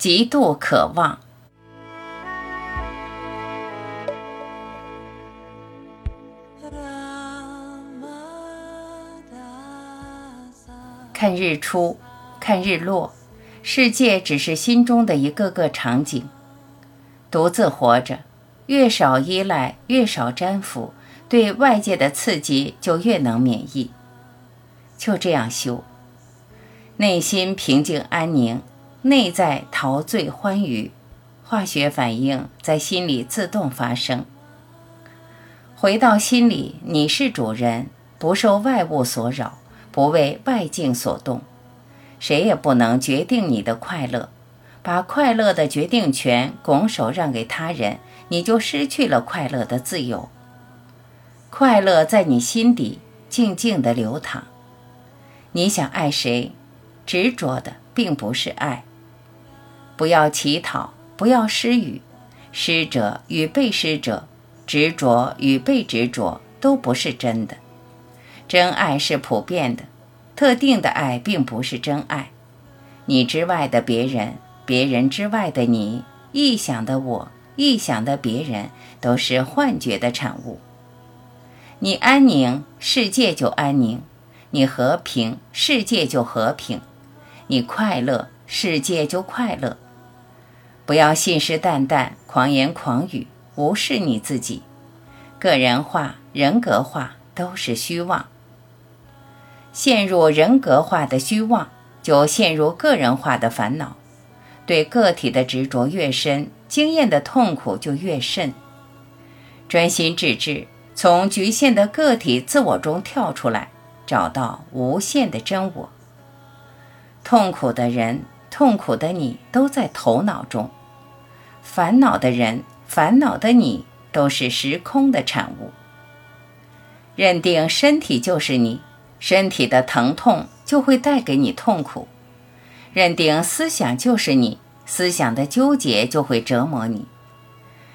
极度渴望。看日出，看日落，世界只是心中的一个个场景。独自活着，越少依赖，越少粘附，对外界的刺激就越能免疫。就这样修，内心平静安宁，内在陶醉欢愉，化学反应在心里自动发生。回到心里，你是主人，不受外物所扰。不为外境所动，谁也不能决定你的快乐。把快乐的决定权拱手让给他人，你就失去了快乐的自由。快乐在你心底静静地流淌。你想爱谁，执着的并不是爱。不要乞讨，不要施予。施者与被施者，执着与被执着，都不是真的。真爱是普遍的，特定的爱并不是真爱。你之外的别人，别人之外的你，臆想的我，臆想的别人，都是幻觉的产物。你安宁，世界就安宁；你和平，世界就和平；你快乐，世界就快乐。不要信誓旦旦、狂言狂语，无视你自己。个人化、人格化都是虚妄。陷入人格化的虚妄，就陷入个人化的烦恼。对个体的执着越深，经验的痛苦就越甚。专心致志，从局限的个体自我中跳出来，找到无限的真我。痛苦的人，痛苦的你，都在头脑中；烦恼的人，烦恼的你，都是时空的产物。认定身体就是你。身体的疼痛就会带给你痛苦，认定思想就是你，思想的纠结就会折磨你。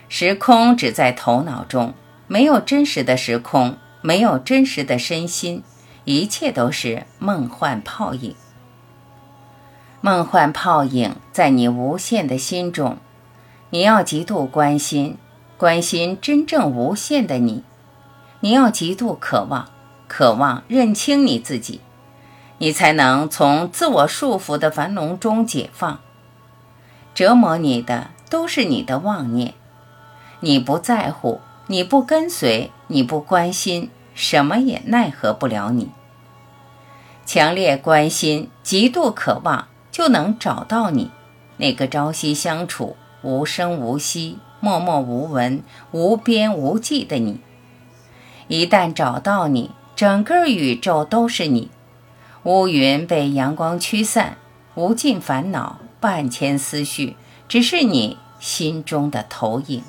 时空只在头脑中，没有真实的时空，没有真实的身心，一切都是梦幻泡影。梦幻泡影在你无限的心中，你要极度关心，关心真正无限的你，你要极度渴望。渴望认清你自己，你才能从自我束缚的樊笼中解放。折磨你的都是你的妄念，你不在乎，你不跟随，你不关心，什么也奈何不了你。强烈关心，极度渴望，就能找到你那个朝夕相处、无声无息、默默无闻、无边无际的你。一旦找到你，整个宇宙都是你，乌云被阳光驱散，无尽烦恼，万千思绪，只是你心中的投影。